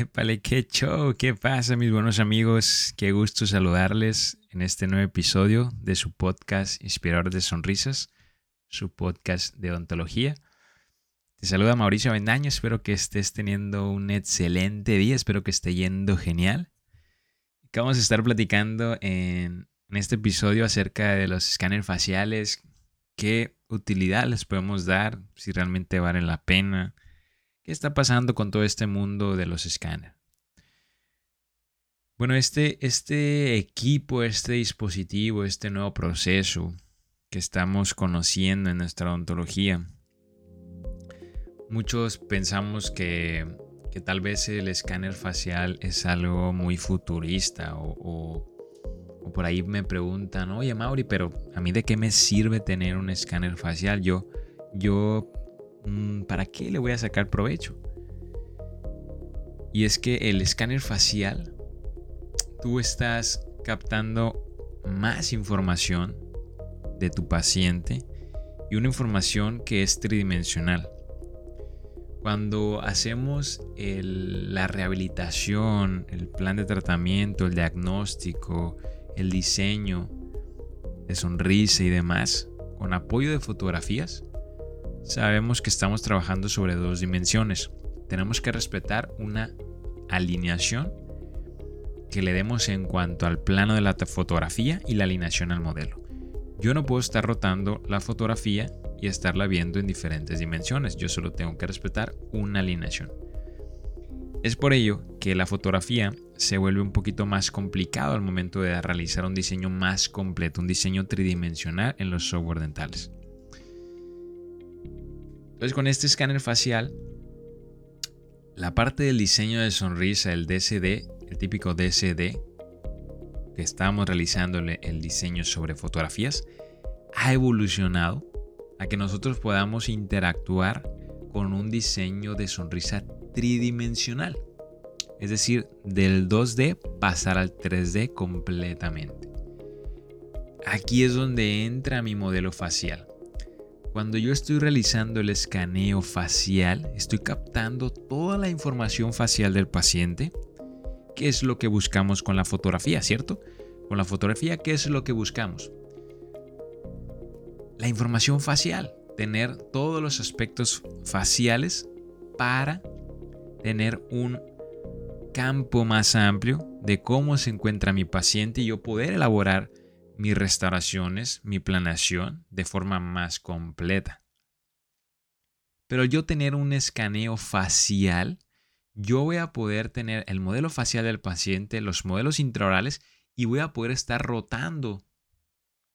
Épale, qué show, qué pasa mis buenos amigos, qué gusto saludarles en este nuevo episodio de su podcast Inspirador de Sonrisas, su podcast de odontología. Te saluda Mauricio Bendaño, espero que estés teniendo un excelente día, espero que esté yendo genial. Vamos a estar platicando en, en este episodio acerca de los escáneres faciales, qué utilidad les podemos dar, si realmente valen la pena, qué está pasando con todo este mundo de los escáneres. Bueno, este, este equipo, este dispositivo, este nuevo proceso que estamos conociendo en nuestra odontología, muchos pensamos que, que tal vez el escáner facial es algo muy futurista o, o por ahí me preguntan, oye Mauri, pero a mí de qué me sirve tener un escáner facial? Yo, yo, ¿para qué le voy a sacar provecho? Y es que el escáner facial, tú estás captando más información de tu paciente y una información que es tridimensional. Cuando hacemos la rehabilitación, el plan de tratamiento, el diagnóstico, el diseño de sonrisa y demás, con apoyo de fotografías, sabemos que estamos trabajando sobre dos dimensiones. Tenemos que respetar una alineación que le demos en cuanto al plano de la fotografía y la alineación al modelo. Yo no puedo estar rotando la fotografía y estarla viendo en diferentes dimensiones. Yo solo tengo que respetar una alineación. Es por ello que la fotografía se vuelve un poquito más complicado al momento de realizar un diseño más completo, un diseño tridimensional en los software dentales. Entonces con este escáner facial, la parte del diseño de sonrisa, el DCD, el típico DCD, que estamos realizando el diseño sobre fotografías, ha evolucionado a que nosotros podamos interactuar con un diseño de sonrisa tridimensional. Es decir, del 2D pasar al 3D completamente. Aquí es donde entra mi modelo facial. Cuando yo estoy realizando el escaneo facial, estoy captando toda la información facial del paciente, ¿Qué es lo que buscamos con la fotografía, ¿cierto? Con la fotografía, ¿qué es lo que buscamos? La información facial, tener todos los aspectos faciales para tener un campo más amplio de cómo se encuentra mi paciente y yo poder elaborar mis restauraciones, mi planeación de forma más completa. Pero yo tener un escaneo facial, yo voy a poder tener el modelo facial del paciente, los modelos intraorales y voy a poder estar rotando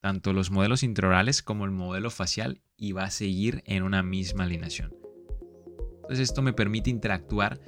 tanto los modelos intraorales como el modelo facial y va a seguir en una misma alineación. Entonces esto me permite interactuar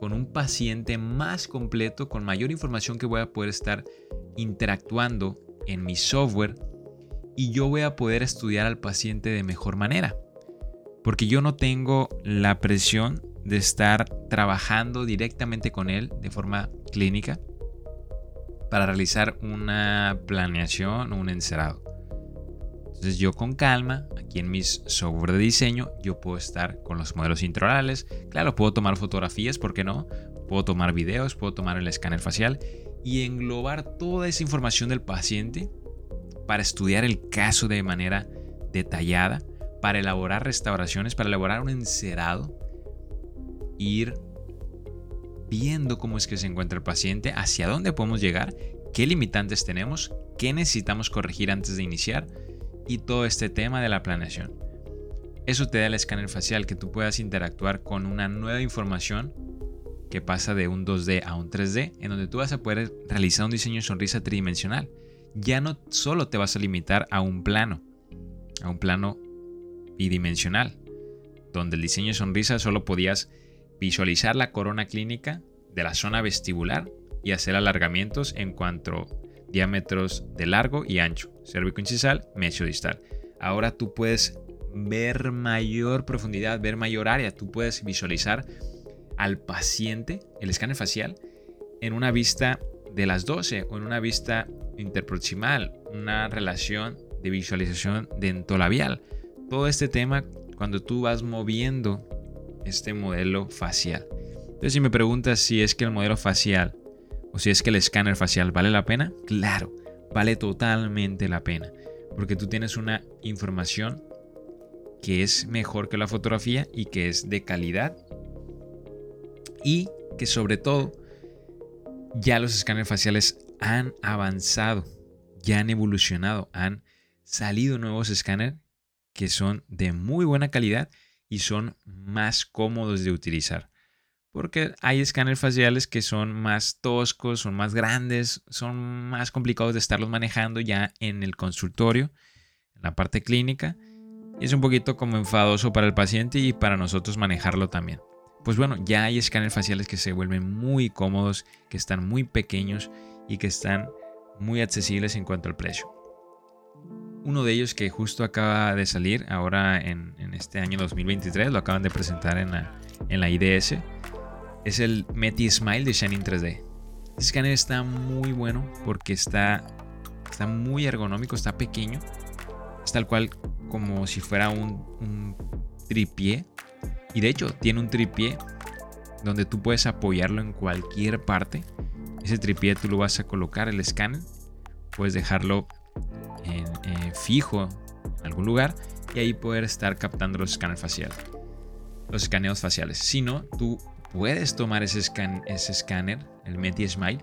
con un paciente más completo, con mayor información que voy a poder estar interactuando en mi software y yo voy a poder estudiar al paciente de mejor manera. Porque yo no tengo la presión de estar trabajando directamente con él de forma clínica para realizar una planeación o un encerado. Entonces yo con calma, aquí en mis software de diseño, yo puedo estar con los modelos intraorales. Claro, puedo tomar fotografías, ¿por qué no? Puedo tomar videos, puedo tomar el escáner facial y englobar toda esa información del paciente para estudiar el caso de manera detallada, para elaborar restauraciones, para elaborar un encerado, ir viendo cómo es que se encuentra el paciente, hacia dónde podemos llegar, qué limitantes tenemos, qué necesitamos corregir antes de iniciar y todo este tema de la planeación. Eso te da el escáner facial que tú puedas interactuar con una nueva información que pasa de un 2D a un 3D, en donde tú vas a poder realizar un diseño de sonrisa tridimensional. Ya no solo te vas a limitar a un plano, a un plano bidimensional, donde el diseño de sonrisa solo podías visualizar la corona clínica de la zona vestibular y hacer alargamientos en cuanto diámetros de largo y ancho, incisal, mesio distal. Ahora tú puedes ver mayor profundidad, ver mayor área, tú puedes visualizar al paciente, el escáner facial, en una vista de las 12 o en una vista interproximal, una relación de visualización dentolabial. Todo este tema cuando tú vas moviendo este modelo facial. Entonces si me preguntas si es que el modelo facial o si es que el escáner facial vale la pena, claro, vale totalmente la pena. Porque tú tienes una información que es mejor que la fotografía y que es de calidad. Y que sobre todo ya los escáneres faciales han avanzado, ya han evolucionado, han salido nuevos escáneres que son de muy buena calidad y son más cómodos de utilizar. Porque hay escáneres faciales que son más toscos, son más grandes, son más complicados de estarlos manejando ya en el consultorio, en la parte clínica. Es un poquito como enfadoso para el paciente y para nosotros manejarlo también. Pues bueno, ya hay escáneres faciales que se vuelven muy cómodos, que están muy pequeños y que están muy accesibles en cuanto al precio. Uno de ellos que justo acaba de salir ahora en, este año 2023, lo acaban de presentar en la, en IDS, es el Meti Smile de Shining 3D. Este escáner está muy bueno porque está, está muy ergonómico, está pequeño. Es tal cual como si fuera un, un tripié. Y de hecho tiene un tripié donde tú puedes apoyarlo en cualquier parte. Ese tripié tú lo vas a colocar el escáner. Puedes dejarlo eh, fijo en algún lugar y ahí poder estar captando los escáneres faciales. Los escaneos faciales. Si no, tú puedes tomar ese, ese escáner, el Meti Smile,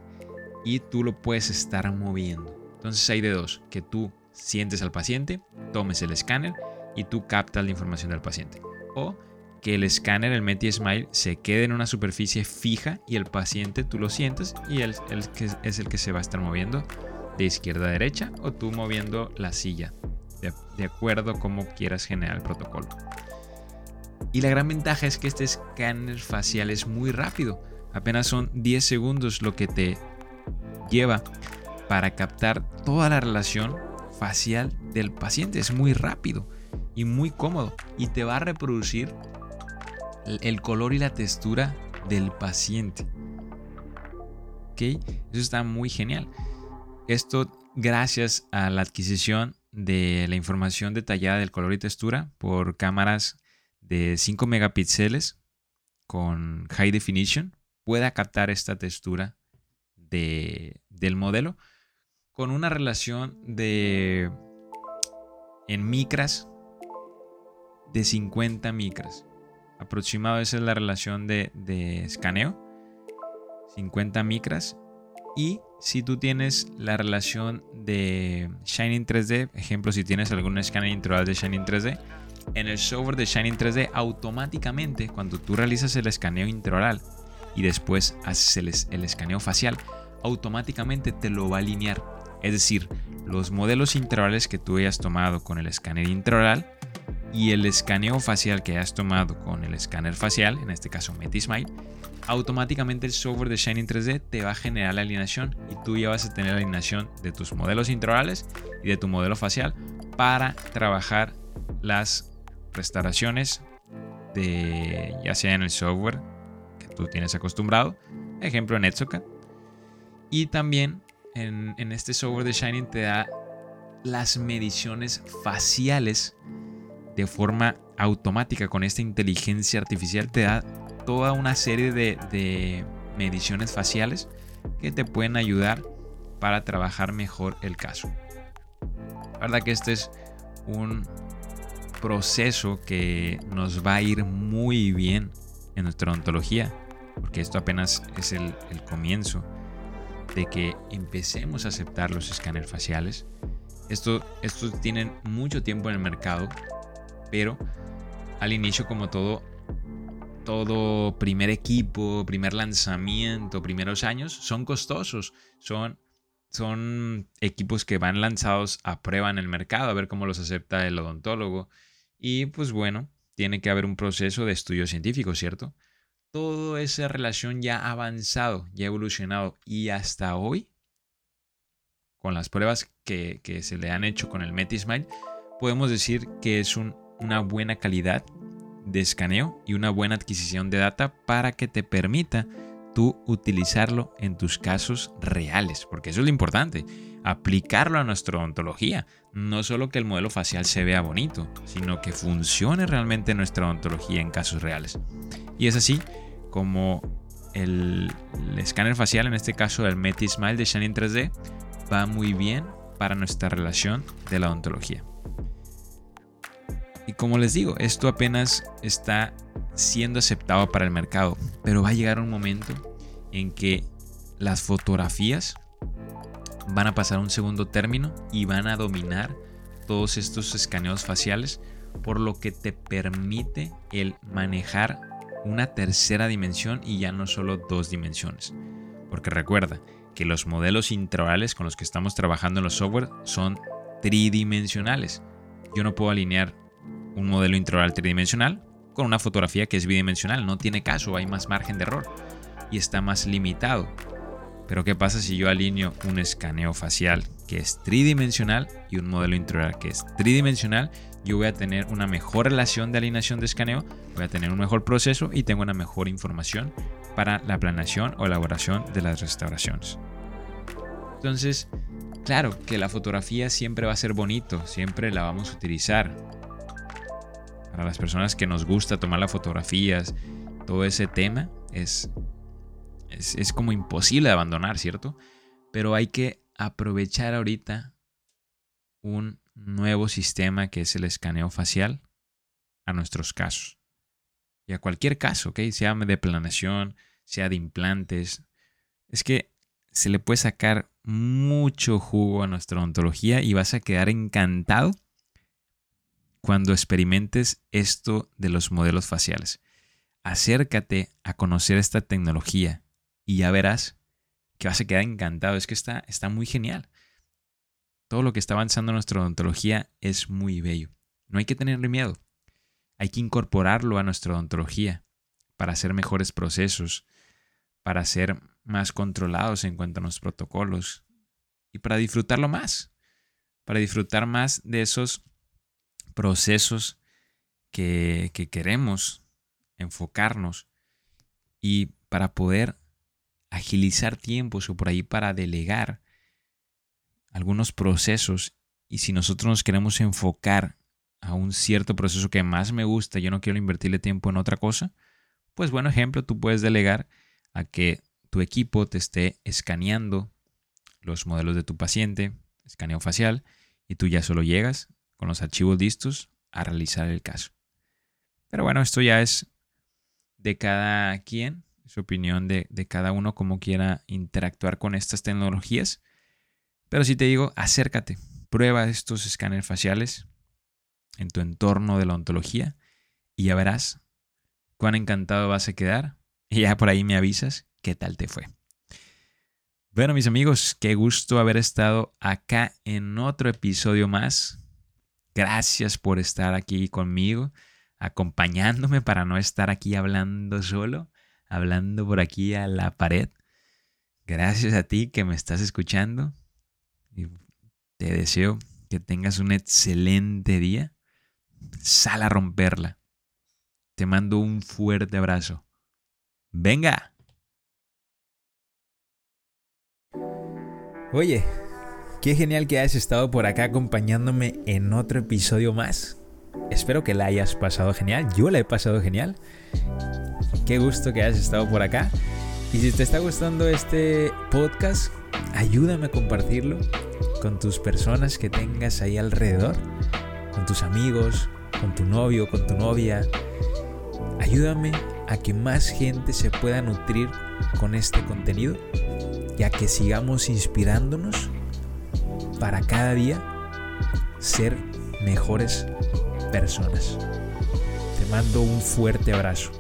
y tú lo puedes estar moviendo. Entonces hay de dos, que tú sientes al paciente, tomes el escáner y tú captas la información del paciente. O que el escáner, el Meti Smile, se quede en una superficie fija y el paciente tú lo sientes y él, es el que se va a estar moviendo de izquierda a derecha o tú moviendo la silla, de, de acuerdo como quieras generar el protocolo. Y la gran ventaja es que este escáner facial es muy rápido. Apenas son 10 segundos lo que te lleva para captar toda la relación facial del paciente. Es muy rápido y muy cómodo. Y te va a reproducir el color y la textura del paciente. ¿Ok? Eso está muy genial. Esto gracias a la adquisición de la información detallada del color y textura por cámaras de 5 megapíxeles con high definition pueda captar esta textura de, del modelo con una relación de en micras de 50 micras. Aproximado esa es la relación de, de escaneo. 50 micras. Y si tú tienes la relación de Shining 3D, ejemplo, si tienes algún escáner integral de Shining 3D, en el software de Shining 3D automáticamente cuando tú realizas el escaneo intraoral y después haces el, escaneo facial, automáticamente te lo va a alinear. Es decir, los modelos intraorales que tú hayas tomado con el escáner intraoral y el escaneo facial que hayas tomado con el escáner facial, en este caso Metismile, automáticamente el software de Shining 3D te va a generar la alineación y tú ya vas a tener la alineación de tus modelos intraorales y de tu modelo facial para trabajar las restauraciones de ya sea en el software que tú tienes acostumbrado, ejemplo en Etsoka, y también en, en este software de Shining te da las mediciones faciales de forma automática con esta inteligencia artificial te da toda una serie de, de, mediciones faciales que te pueden ayudar para trabajar mejor el caso. La verdad que este es un proceso que nos va a ir muy bien en nuestra ontología, porque esto apenas es el, comienzo de que empecemos a aceptar los escáneres faciales. Esto, estos tienen mucho tiempo en el mercado, pero al inicio como todo, todo primer equipo, primer lanzamiento, primeros años, son costosos, son, son equipos que van lanzados a prueba en el mercado, a ver cómo los acepta el odontólogo y pues bueno, tiene que haber un proceso de estudio científico, ¿cierto? Toda esa relación ya ha avanzado, ya ha evolucionado y hasta hoy, con las pruebas que, se le han hecho con el Metismile, podemos decir que es una buena calidad de escaneo y una buena adquisición de data para que te permita tú utilizarlo en tus casos reales, porque eso es lo importante, aplicarlo a nuestra odontología. No solo que el modelo facial se vea bonito, sino que funcione realmente nuestra odontología en casos reales. Y es así como el, escáner facial, en este caso el Meti Smile de Shining 3D, va muy bien para nuestra relación de la odontología. Y como les digo, esto apenas está siendo aceptado para el mercado, pero va a llegar un momento en que las fotografías van a pasar un segundo término y van a dominar todos estos escaneos faciales, por lo que te permite el manejar una tercera dimensión y ya no solo dos dimensiones. Porque recuerda que los modelos intraorales con los que estamos trabajando en los software son tridimensionales. Yo no puedo alinear un modelo intraoral tridimensional con una fotografía que es bidimensional. No tiene caso, hay más margen de error y está más limitado. Pero ¿qué pasa si yo alineo un escaneo facial que es tridimensional y un modelo intraoral que es tridimensional? Yo voy a tener una mejor relación de alineación de escaneo, voy a tener un mejor proceso y tengo una mejor información para la planeación o elaboración de las restauraciones. Entonces, claro que la fotografía siempre va a ser bonito, siempre la vamos a utilizar. Para las personas que nos gusta tomar las fotografías, todo ese tema es es, como imposible de abandonar, ¿cierto? Pero hay que aprovechar ahorita un nuevo sistema que es el escaneo facial a nuestros casos. Y a cualquier caso, ¿ok? Sea de planeación, sea de implantes. Es que se le puede sacar mucho jugo a nuestra odontología y vas a quedar encantado cuando experimentes esto de los modelos faciales. Acércate a conocer esta tecnología y ya verás que vas a quedar encantado. Es que está, está muy genial. Todo lo que está avanzando en nuestra odontología es muy bello. No hay que tener miedo. Hay que incorporarlo a nuestra odontología para hacer mejores procesos, para ser más controlados en cuanto a los protocolos y para disfrutarlo más, para disfrutar más de esos procesos que, que queremos enfocarnos y para poder agilizar tiempos o por ahí para delegar algunos procesos y si nosotros nos queremos enfocar a un cierto proceso que más me gusta, yo no quiero invertirle tiempo en otra cosa, pues buen ejemplo, tú puedes delegar a que tu equipo te esté escaneando los modelos de tu paciente, escaneo facial, y tú ya solo llegas con los archivos listos a realizar el caso. Pero bueno, esto ya es de cada quien su opinión de, cada uno, cómo quiera interactuar con estas tecnologías. Pero si te digo, acércate, prueba estos escáneres faciales en tu entorno de la ontología y ya verás cuán encantado vas a quedar. Y ya por ahí me avisas qué tal te fue. Bueno, mis amigos, qué gusto haber estado acá en otro episodio más. Gracias por estar aquí conmigo, acompañándome para no estar aquí hablando solo hablando por aquí a la pared. Gracias a ti que me estás escuchando. Y te deseo que tengas un excelente día. Sal a romperla. Te mando un fuerte abrazo. Venga. Oye, qué genial que hayas estado por acá acompañándome en otro episodio más. Espero que la hayas pasado genial. Yo la he pasado genial. Qué gusto que hayas estado por acá. Y si te está gustando este podcast, ayúdame a compartirlo con tus personas que tengas ahí alrededor, con tus amigos, con tu novio, con tu novia. Ayúdame a que más gente se pueda nutrir con este contenido y a que sigamos inspirándonos para cada día ser mejores personas. Te mando un fuerte abrazo.